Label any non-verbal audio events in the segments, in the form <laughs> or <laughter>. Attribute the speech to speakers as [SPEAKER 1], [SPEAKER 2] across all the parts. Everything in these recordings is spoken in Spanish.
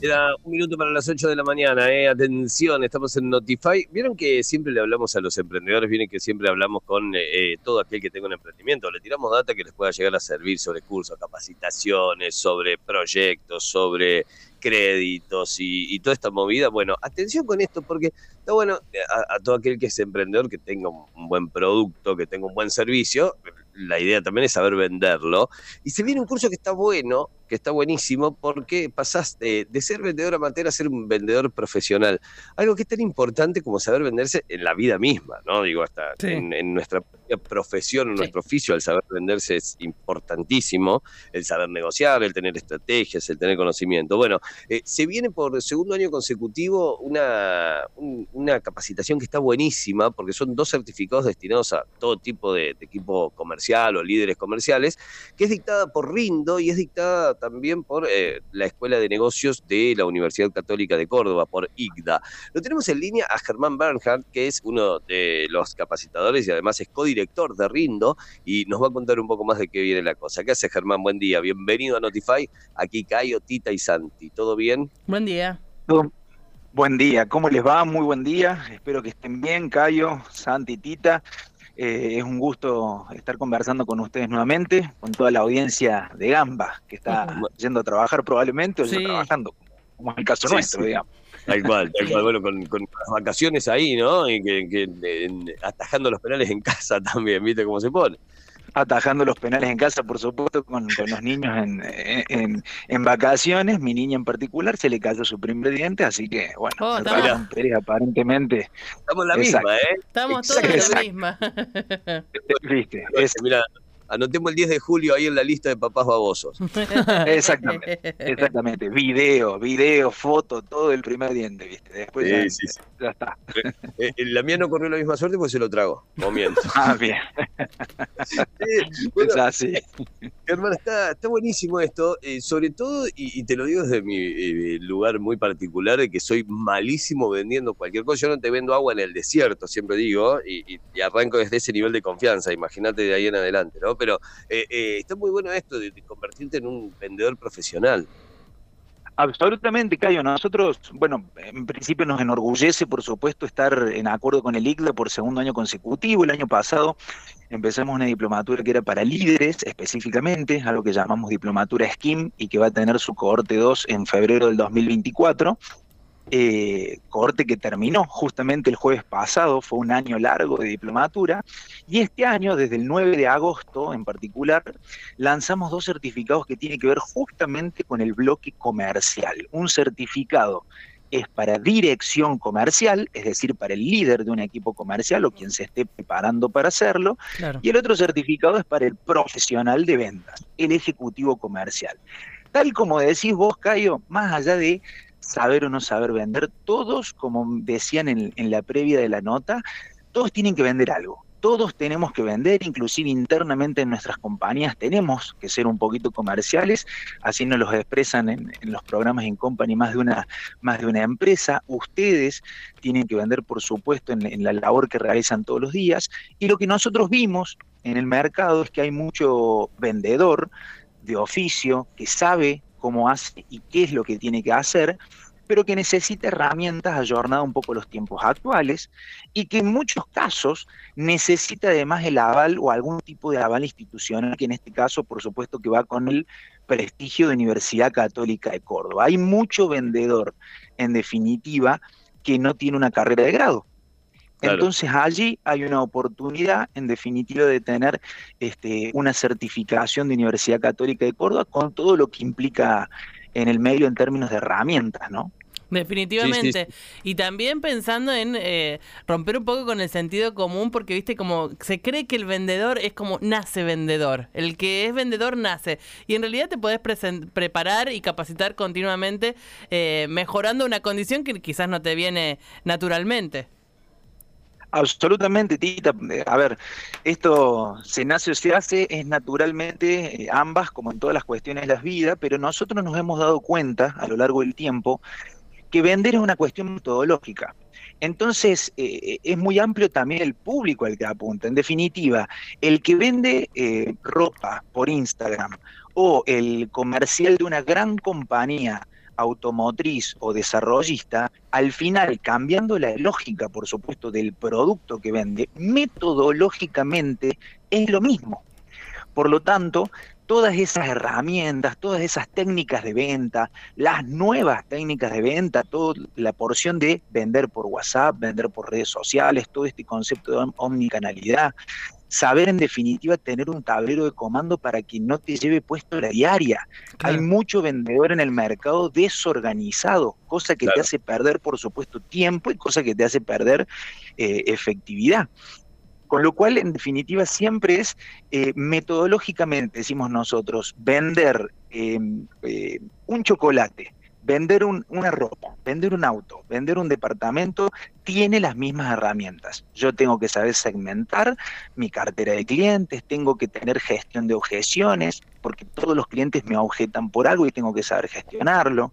[SPEAKER 1] Queda un minuto para las 8 de la mañana, eh. Atención, estamos en Notify. Vieron que siempre le hablamos a los emprendedores, vienen que siempre hablamos con eh, todo aquel que tenga un emprendimiento. Le tiramos data que les pueda llegar a servir sobre cursos, capacitaciones, sobre proyectos, sobre créditos y, toda esta movida. Bueno, atención con esto porque está bueno eh, a, todo aquel que es emprendedor, que tenga un buen producto, que tenga un buen servicio. La idea también es saber venderlo. Y se viene un curso que está bueno, que está buenísimo porque pasás de, ser vendedor amateur a ser un vendedor profesional. Algo que es tan importante como saber venderse en la vida misma, ¿no? Digo, hasta en, nuestra profesión, en nuestro oficio, el saber venderse es importantísimo, el saber negociar, el tener estrategias, el tener conocimiento. Bueno, eh, se viene por segundo año consecutivo una, una capacitación que está buenísima porque son dos certificados destinados a todo tipo de equipo comercial o líderes comerciales, que es dictada por Rindo y es dictada también por eh, la Escuela de Negocios de la Universidad Católica de Córdoba, por IGDA. Lo tenemos en línea a Germán Bernhardt, que es uno de los capacitadores y además es codirector de Rindo, y nos va a contar un poco más de qué viene la cosa. ¿Qué hace Germán? Buen día, bienvenido a Notify. Aquí Cayo, Tita y Santi. ¿Todo bien?
[SPEAKER 2] Buen día.
[SPEAKER 3] Buen día, ¿cómo les va? Muy buen día. Espero que estén bien, Cayo, Santi, Tita. Eh, es un gusto estar conversando con ustedes nuevamente, con toda la audiencia de Gamba, que está yendo a trabajar probablemente o yendo trabajando, como es el caso nuestro, digamos.
[SPEAKER 1] Tal cual, tal cual, <laughs> bueno, con, las vacaciones ahí, ¿no? Y que, atajando los penales en casa <laughs> también, ¿viste cómo se pone?
[SPEAKER 3] Atajando los penales en casa, por supuesto, con, los niños en, en, vacaciones. Mi niña en particular se le cayó su primer diente, así que, bueno, oh, aparentemente.
[SPEAKER 1] Estamos en la misma, ¿eh?
[SPEAKER 2] Estamos todos en la misma.
[SPEAKER 1] Viste, es, mira, Anotemos el 10 de julio ahí en la lista de papás babosos. <laughs>
[SPEAKER 3] exactamente, exactamente. Video, video, foto, todo el primer diente, ¿viste? Después ya, está.
[SPEAKER 1] Eh, eh, la mía no corrió la misma suerte porque se lo trago, comiendo. <laughs>
[SPEAKER 3] ah, bien. <laughs>
[SPEAKER 1] es así. Hermano, está, está buenísimo esto, eh, sobre todo, y, te lo digo desde mi lugar muy particular, de que soy malísimo vendiendo cualquier cosa. Yo no te vendo agua en el desierto, siempre digo, y, y arranco desde ese nivel de confianza, imagínate de ahí en adelante, ¿no? Pero eh, eh, está muy bueno esto de, convertirte en un vendedor profesional.
[SPEAKER 3] Absolutamente, Cayo. Nosotros, bueno, en principio nos enorgullece, por supuesto, estar en acuerdo con el ICLA por segundo año consecutivo. El año pasado empezamos una diplomatura que era para líderes específicamente, algo que llamamos diplomatura SKIM y que va a tener su cohorte 2 en febrero del 2024 eh, corte que terminó justamente el jueves pasado, fue un año largo de diplomatura, y este año, desde el 9 de agosto en particular, lanzamos dos certificados que tienen que ver justamente con el bloque comercial. Un certificado es para dirección comercial, es decir, para el líder de un equipo comercial o quien se esté preparando para hacerlo, y el otro certificado es para el profesional de ventas, el ejecutivo comercial. Tal como decís vos, Cayo, más allá de saber o no saber vender, todos, como decían en, la previa de la nota, todos tienen que vender algo. Todos tenemos que vender, inclusive internamente en nuestras compañías tenemos que ser un poquito comerciales, así nos los expresan en, los programas en company más de una más de una empresa. Ustedes tienen que vender, por supuesto, en, en la labor que realizan todos los días. Y lo que nosotros vimos en el mercado es que hay mucho vendedor de oficio que sabe cómo hace y qué es lo que tiene que hacer, pero que necesita herramientas ayornadas un poco a los tiempos actuales y que en muchos casos necesita además el aval o algún tipo de aval institucional, que en este caso por supuesto que va con el prestigio de Universidad Católica de Córdoba. Hay mucho vendedor, en definitiva, que no tiene una carrera de grado. Entonces allí hay una oportunidad, en definitiva, de tener este, una certificación de Universidad Católica de Córdoba con todo lo que implica en el medio en términos de herramientas, ¿no?
[SPEAKER 2] Definitivamente. Y también pensando en eh, romper un poco con el sentido común, porque viste como se cree que el vendedor es como nace vendedor. El que es vendedor nace. Y en realidad te podés preparar y capacitar continuamente, eh, mejorando una condición que quizás no te viene naturalmente.
[SPEAKER 3] Absolutamente, Tita. A ver, esto se nace o se hace, es naturalmente eh, ambas, como en todas las cuestiones de la vida, pero nosotros nos hemos dado cuenta a lo largo del tiempo que vender es una cuestión metodológica. Entonces, eh, es muy amplio también el público al que apunta. En definitiva, el que vende eh, ropa por Instagram o el comercial de una gran compañía automotriz o desarrollista, al final, cambiando la lógica, por supuesto, del producto que vende, metodológicamente es lo mismo. Por lo tanto, todas esas herramientas, todas esas técnicas de venta, las nuevas técnicas de venta, toda la porción de vender por WhatsApp, vender por redes sociales, todo este concepto de omnicanalidad, saber en definitiva tener un tablero de comando para que no te lleve puesto la diaria. Hay mucho vendedor en el mercado desorganizado, cosa que te hace perder, por supuesto, tiempo y cosa que te hace perder eh, efectividad. Con lo cual, en definitiva, siempre es eh, metodológicamente, decimos nosotros, vender eh, un chocolate, vender una ropa, vender un auto, vender un departamento, tiene las mismas herramientas. Yo tengo que saber segmentar mi cartera de clientes, tengo que tener gestión de objeciones, porque todos los clientes me objetan por algo y tengo que saber gestionarlo.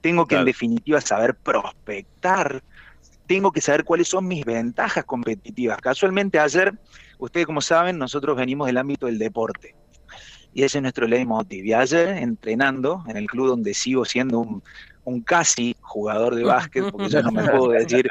[SPEAKER 3] Tengo que, en definitiva, saber prospectar tengo que saber cuáles son mis ventajas competitivas. Casualmente ayer, ustedes como saben, nosotros venimos del ámbito del deporte. Y ese es nuestro leitmotiv. Y ayer, entrenando en el club donde sigo siendo un, casi jugador de básquet, porque ya no me puedo decir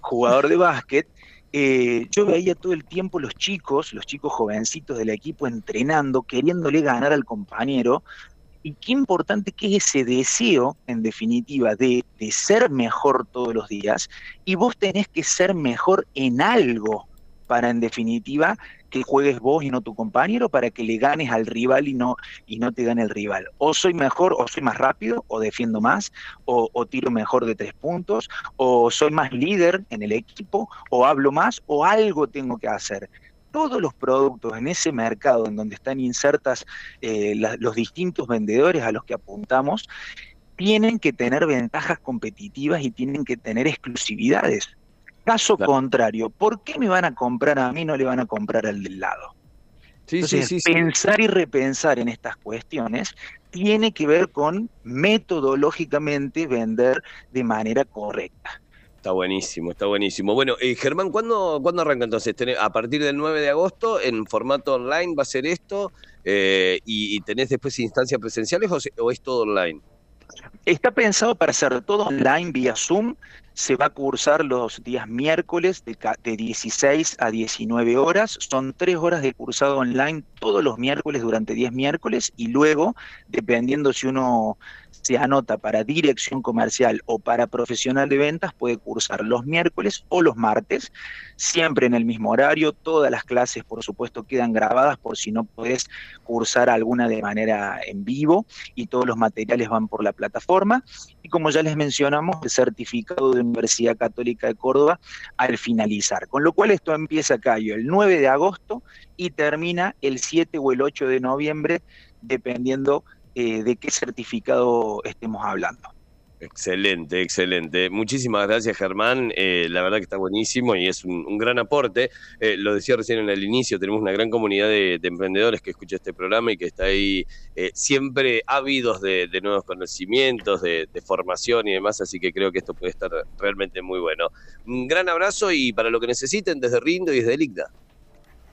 [SPEAKER 3] jugador de básquet, eh, yo veía todo el tiempo los chicos, los chicos jovencitos del equipo entrenando, queriéndole ganar al compañero, y qué importante que es ese deseo, en definitiva, de, ser mejor todos los días, y vos tenés que ser mejor en algo para, en definitiva, que juegues vos y no tu compañero, para que le ganes al rival y no, y no te gane el rival. O soy mejor, o soy más rápido, o defiendo más, o, tiro mejor de tres puntos, o soy más líder en el equipo, o hablo más, o algo tengo que hacer todos los productos en ese mercado en donde están insertas eh, los distintos vendedores a los que apuntamos, tienen que tener ventajas competitivas y tienen que tener exclusividades. Caso contrario, ¿por qué me van a comprar a mí y no le van a comprar al del lado? Entonces, pensar y repensar en estas cuestiones tiene que ver con metodológicamente vender de manera correcta.
[SPEAKER 1] Está buenísimo, está buenísimo. Bueno, eh, Germán, ¿cuándo, ¿cuándo arranca entonces? A partir del 9 de agosto, en formato online va a ser esto, eh, y, tenés después instancias presenciales o, es todo online?
[SPEAKER 3] Está pensado para hacer todo online vía Zoom. Se va a cursar los días miércoles de, de 16 a 19 horas. Son tres horas de cursado online todos los miércoles durante 10 miércoles y luego, dependiendo si uno se anota para dirección comercial o para profesional de ventas, puede cursar los miércoles o los martes, siempre en el mismo horario. Todas las clases, por supuesto, quedan grabadas por si no puedes cursar alguna de manera en vivo y todos los materiales van por la plataforma. Y como ya les mencionamos, el certificado de Universidad Católica de Córdoba al finalizar. Con lo cual esto empieza acá el 9 de agosto y termina el 7 o el 8 de noviembre, dependiendo eh, de qué certificado estemos hablando.
[SPEAKER 1] Excelente, excelente. Muchísimas gracias, Germán. Eh, la verdad que está buenísimo y es un, gran aporte. Eh, lo decía recién en el inicio, tenemos una gran comunidad de, emprendedores que escucha este programa y que está ahí siempre ávidos de, nuevos conocimientos, de, formación y demás, así que creo que esto puede estar realmente muy bueno. Un gran abrazo y para lo que necesiten desde Rindo y desde Elicda.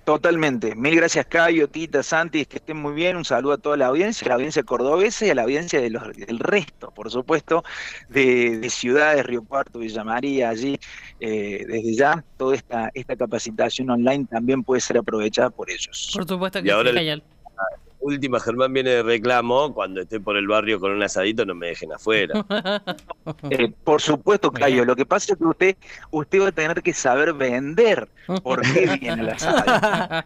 [SPEAKER 3] Totalmente. Mil gracias, Cayo, Tita, Santi, que estén muy bien. Un saludo a toda la audiencia, a la audiencia cordobesa y a la audiencia de los, del resto, por supuesto, de, ciudades, Río Cuarto, Villa María, allí. Eh, desde ya, toda esta, esta capacitación online también puede ser aprovechada por ellos.
[SPEAKER 2] Por supuesto que sí,
[SPEAKER 1] última, Germán viene de reclamo, cuando esté por el barrio con un asadito no me dejen afuera. <laughs>
[SPEAKER 3] Eh, por supuesto, Cayo, lo que pasa es que usted, usted va a tener que saber vender por qué <laughs> viene el asado.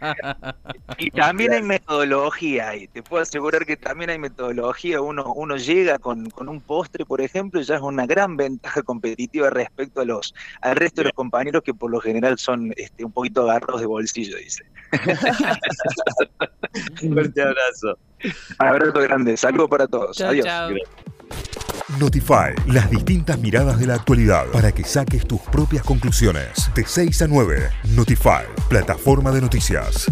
[SPEAKER 3] y también hay metodología, y te puedo asegurar que también hay metodología. Uno, uno llega con, con un postre, por ejemplo, y ya es una gran ventaja competitiva respecto a los, al resto de los compañeros que por lo general son este, un poquito agarros de bolsillo, dice. <laughs>
[SPEAKER 1] Fuerte <laughs> abrazo.
[SPEAKER 3] Abrazo grande. Saludos para todos. Adiós.
[SPEAKER 4] Notify, las distintas miradas de la actualidad para que saques tus propias conclusiones. De 6 a 9, Notify, plataforma de noticias.